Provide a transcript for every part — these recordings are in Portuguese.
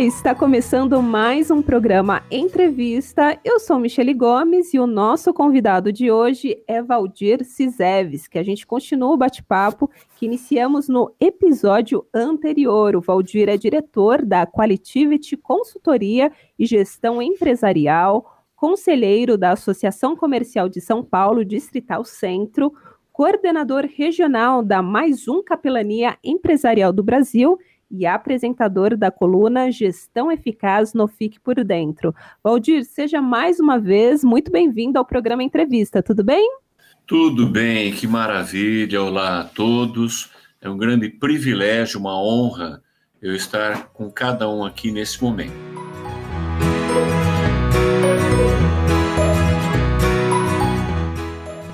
Está começando mais um programa Entrevista. Eu sou Michele Gomes e o nosso convidado de hoje é Valdir Ciseves, que a gente continua o bate-papo que iniciamos no episódio anterior. O Valdir é diretor da Qualitivity Consultoria e Gestão Empresarial, conselheiro da Associação Comercial de São Paulo, Distrital Centro, coordenador regional da Mais Um Capelania Empresarial do Brasil e apresentador da coluna Gestão Eficaz no Fique por Dentro. Valdir, seja mais uma vez muito bem-vindo ao programa Entrevista, tudo bem? Tudo bem, que maravilha. Olá a todos. É um grande privilégio, uma honra eu estar com cada um aqui nesse momento.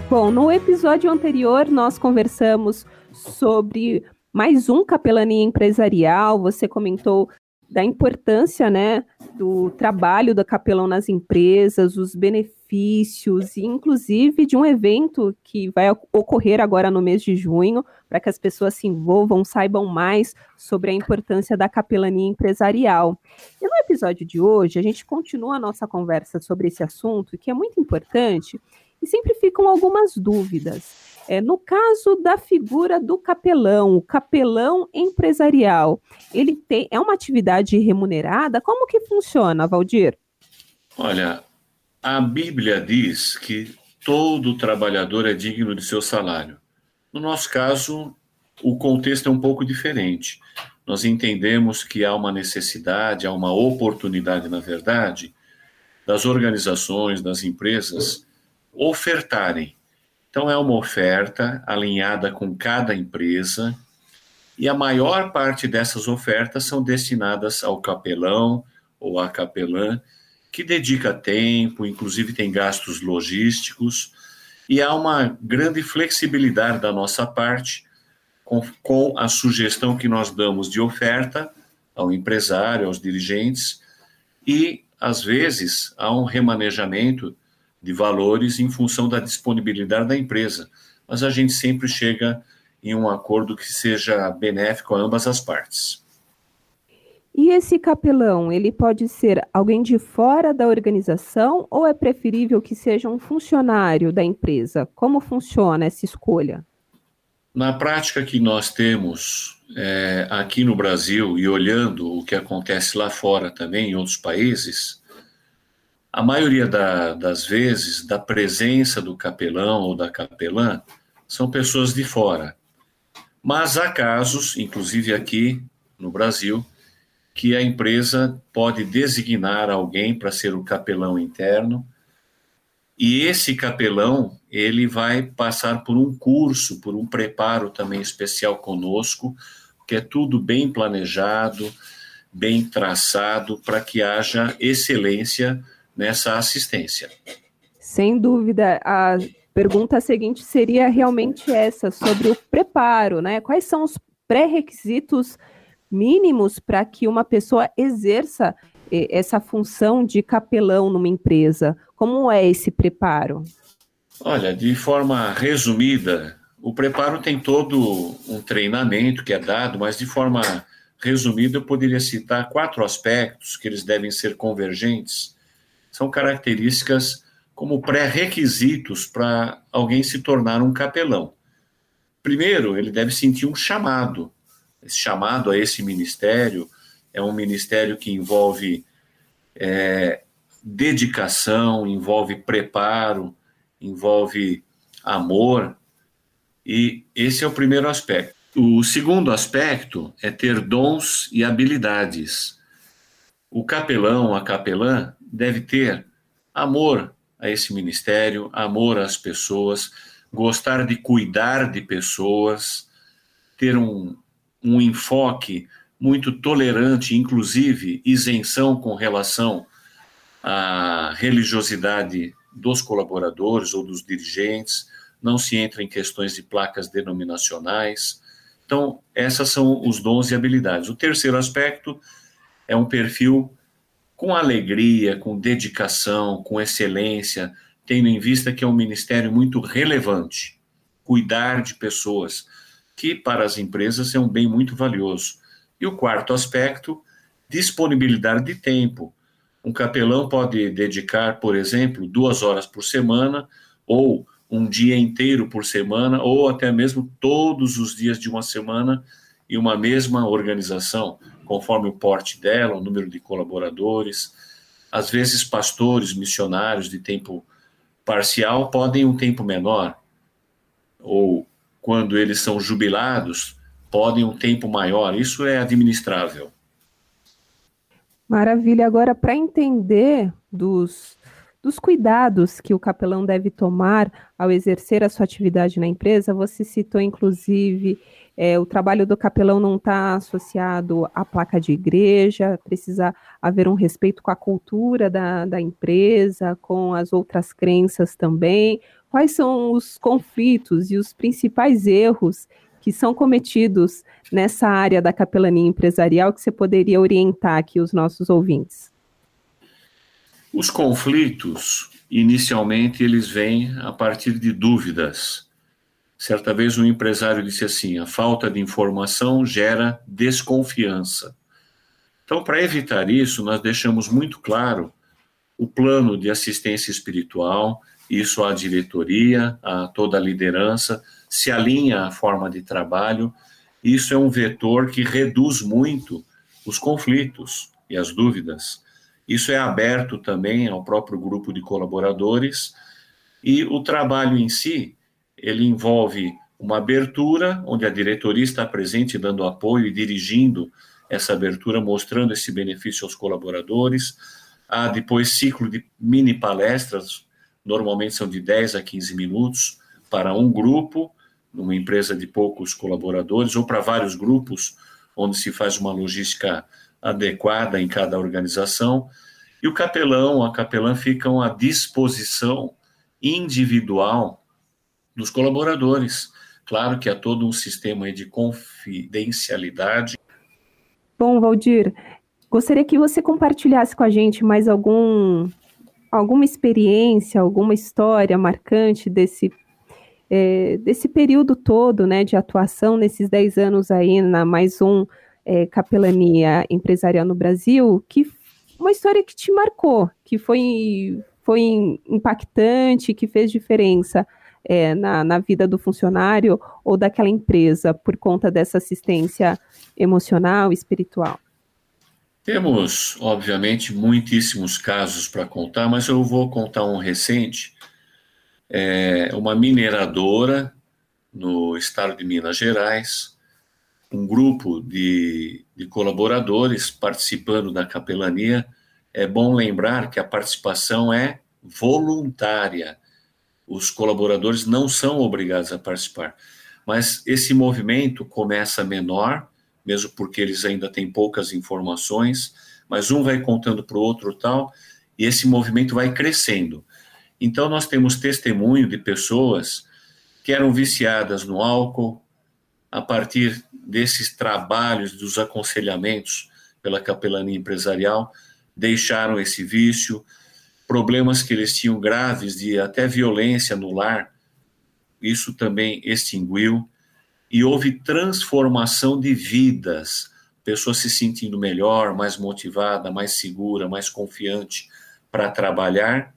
Bom, no episódio anterior nós conversamos sobre mais um capelania empresarial. Você comentou da importância, né, do trabalho da capelão nas empresas, os benefícios e inclusive de um evento que vai ocorrer agora no mês de junho, para que as pessoas se envolvam, saibam mais sobre a importância da capelania empresarial. E no episódio de hoje, a gente continua a nossa conversa sobre esse assunto, que é muito importante, e sempre ficam algumas dúvidas. É, no caso da figura do capelão, o capelão empresarial, ele tem é uma atividade remunerada? Como que funciona, Valdir? Olha, a Bíblia diz que todo trabalhador é digno de seu salário. No nosso caso, o contexto é um pouco diferente. Nós entendemos que há uma necessidade, há uma oportunidade, na verdade, das organizações, das empresas ofertarem então, é uma oferta alinhada com cada empresa, e a maior parte dessas ofertas são destinadas ao capelão ou à capelã, que dedica tempo, inclusive tem gastos logísticos, e há uma grande flexibilidade da nossa parte com, com a sugestão que nós damos de oferta ao empresário, aos dirigentes, e às vezes há um remanejamento de valores em função da disponibilidade da empresa. Mas a gente sempre chega em um acordo que seja benéfico a ambas as partes. E esse capelão, ele pode ser alguém de fora da organização ou é preferível que seja um funcionário da empresa? Como funciona essa escolha? Na prática que nós temos é, aqui no Brasil e olhando o que acontece lá fora também, em outros países, a maioria da, das vezes, da presença do capelão ou da capelã, são pessoas de fora. Mas há casos, inclusive aqui no Brasil, que a empresa pode designar alguém para ser o capelão interno, e esse capelão, ele vai passar por um curso, por um preparo também especial conosco, que é tudo bem planejado, bem traçado, para que haja excelência nessa assistência. Sem dúvida, a pergunta seguinte seria realmente essa, sobre o preparo, né? Quais são os pré-requisitos mínimos para que uma pessoa exerça essa função de capelão numa empresa? Como é esse preparo? Olha, de forma resumida, o preparo tem todo um treinamento que é dado, mas de forma resumida eu poderia citar quatro aspectos que eles devem ser convergentes são características como pré-requisitos para alguém se tornar um capelão. Primeiro, ele deve sentir um chamado. Esse chamado a esse ministério é um ministério que envolve é, dedicação, envolve preparo, envolve amor, e esse é o primeiro aspecto. O segundo aspecto é ter dons e habilidades. O capelão, a capelã, deve ter amor a esse ministério, amor às pessoas, gostar de cuidar de pessoas, ter um, um enfoque muito tolerante, inclusive isenção com relação à religiosidade dos colaboradores ou dos dirigentes, não se entra em questões de placas denominacionais. Então, essas são os dons e habilidades. O terceiro aspecto é um perfil com alegria, com dedicação, com excelência, tendo em vista que é um ministério muito relevante. Cuidar de pessoas, que para as empresas é um bem muito valioso. E o quarto aspecto, disponibilidade de tempo. Um capelão pode dedicar, por exemplo, duas horas por semana, ou um dia inteiro por semana, ou até mesmo todos os dias de uma semana em uma mesma organização, conforme o porte dela, o número de colaboradores. Às vezes, pastores, missionários de tempo parcial podem um tempo menor, ou quando eles são jubilados, podem um tempo maior. Isso é administrável. Maravilha. Agora, para entender dos, dos cuidados que o capelão deve tomar ao exercer a sua atividade na empresa, você citou, inclusive, é, o trabalho do capelão não está associado à placa de igreja, precisa haver um respeito com a cultura da, da empresa, com as outras crenças também. Quais são os conflitos e os principais erros que são cometidos nessa área da capelania empresarial que você poderia orientar aqui os nossos ouvintes? Os conflitos, inicialmente, eles vêm a partir de dúvidas. Certa vez um empresário disse assim: a falta de informação gera desconfiança. Então, para evitar isso, nós deixamos muito claro o plano de assistência espiritual, isso à diretoria, a toda a liderança, se alinha à forma de trabalho. Isso é um vetor que reduz muito os conflitos e as dúvidas. Isso é aberto também ao próprio grupo de colaboradores e o trabalho em si, ele envolve uma abertura onde a diretoria está presente dando apoio e dirigindo essa abertura, mostrando esse benefício aos colaboradores. Há depois ciclo de mini palestras, normalmente são de 10 a 15 minutos para um grupo numa empresa de poucos colaboradores ou para vários grupos, onde se faz uma logística adequada em cada organização. E o capelão, a capelã ficam à disposição individual dos colaboradores. Claro que há todo um sistema de confidencialidade. Bom, Valdir, gostaria que você compartilhasse com a gente mais algum alguma experiência, alguma história marcante desse é, desse período todo né, de atuação, nesses 10 anos aí na mais um é, capelania empresarial no Brasil, que uma história que te marcou, que foi, foi impactante, que fez diferença é, na, na vida do funcionário ou daquela empresa por conta dessa assistência emocional, espiritual? Temos, obviamente, muitíssimos casos para contar, mas eu vou contar um recente é uma mineradora no estado de Minas Gerais, um grupo de, de colaboradores participando da capelania. É bom lembrar que a participação é voluntária. Os colaboradores não são obrigados a participar. Mas esse movimento começa menor, mesmo porque eles ainda têm poucas informações, mas um vai contando para o outro tal, e esse movimento vai crescendo. Então, nós temos testemunho de pessoas que eram viciadas no álcool, a partir desses trabalhos, dos aconselhamentos pela capelania empresarial, deixaram esse vício, problemas que eles tinham graves de até violência no lar, isso também extinguiu, e houve transformação de vidas, pessoas se sentindo melhor, mais motivada, mais segura, mais confiante para trabalhar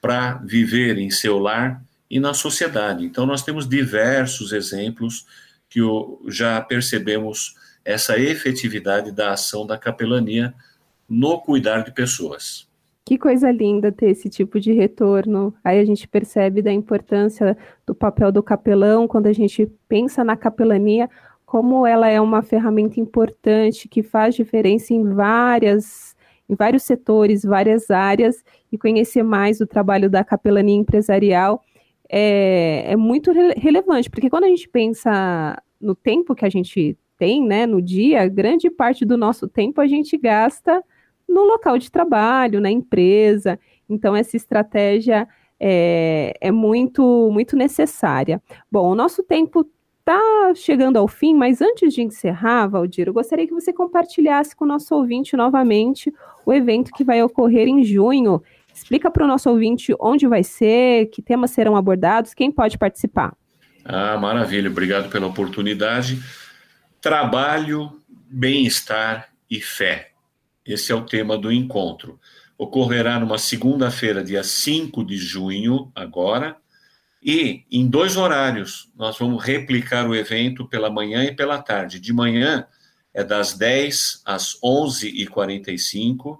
para viver em seu lar e na sociedade. Então, nós temos diversos exemplos que já percebemos essa efetividade da ação da capelania no cuidar de pessoas. Que coisa linda ter esse tipo de retorno. Aí a gente percebe da importância do papel do capelão quando a gente pensa na capelania, como ela é uma ferramenta importante que faz diferença em várias em vários setores, várias áreas, e conhecer mais o trabalho da capelania empresarial é, é muito re relevante, porque quando a gente pensa no tempo que a gente tem, né, no dia, grande parte do nosso tempo a gente gasta no local de trabalho, na empresa. Então, essa estratégia é, é muito, muito necessária. Bom, o nosso tempo está chegando ao fim, mas antes de encerrar, Valdir, eu gostaria que você compartilhasse com o nosso ouvinte novamente o evento que vai ocorrer em junho. Explica para o nosso ouvinte onde vai ser, que temas serão abordados, quem pode participar. Ah, maravilha, obrigado pela oportunidade. Trabalho, bem-estar e fé. Esse é o tema do encontro. Ocorrerá numa segunda-feira, dia 5 de junho, agora, e em dois horários, nós vamos replicar o evento pela manhã e pela tarde. De manhã é das 10 às 11h45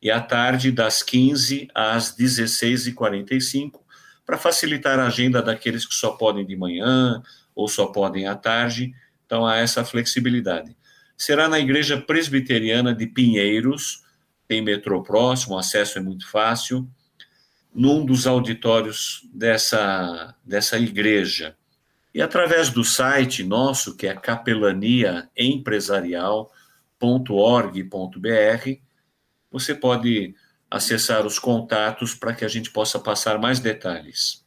e à tarde das 15 às 16h45, para facilitar a agenda daqueles que só podem de manhã ou só podem à tarde. Então há essa flexibilidade. Será na Igreja Presbiteriana de Pinheiros, tem metrô próximo, o acesso é muito fácil num dos auditórios dessa, dessa igreja. E através do site nosso, que é capelaniaempresarial.org.br, você pode acessar os contatos para que a gente possa passar mais detalhes.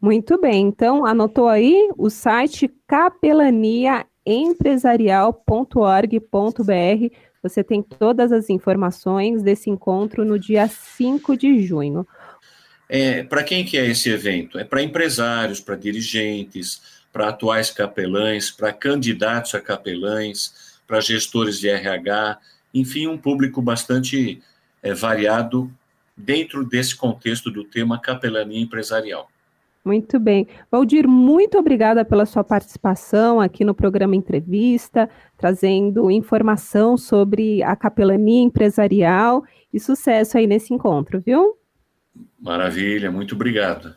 Muito bem, então anotou aí o site capelaniaempresarial.org.br. Você tem todas as informações desse encontro no dia 5 de junho. É, para quem que é esse evento? É para empresários, para dirigentes, para atuais capelães, para candidatos a capelães, para gestores de RH, enfim, um público bastante é, variado dentro desse contexto do tema capelania empresarial. Muito bem. Valdir, muito obrigada pela sua participação aqui no programa Entrevista, trazendo informação sobre a capelania empresarial e sucesso aí nesse encontro, viu? Maravilha, muito obrigado.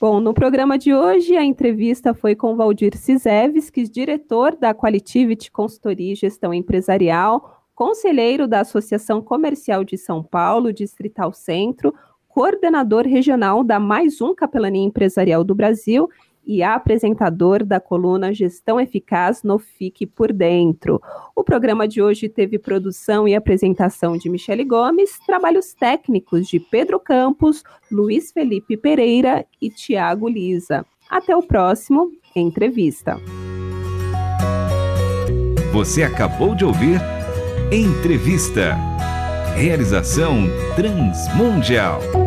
Bom, no programa de hoje, a entrevista foi com Valdir Cisevski, diretor da Qualitivity Consultoria e Gestão Empresarial, conselheiro da Associação Comercial de São Paulo, Distrital Centro, coordenador regional da Mais Um Capelania Empresarial do Brasil e apresentador da coluna Gestão Eficaz no Fique por Dentro. O programa de hoje teve produção e apresentação de Michele Gomes, trabalhos técnicos de Pedro Campos, Luiz Felipe Pereira e Tiago Lisa. Até o próximo Entrevista. Você acabou de ouvir Entrevista. Realização Transmundial.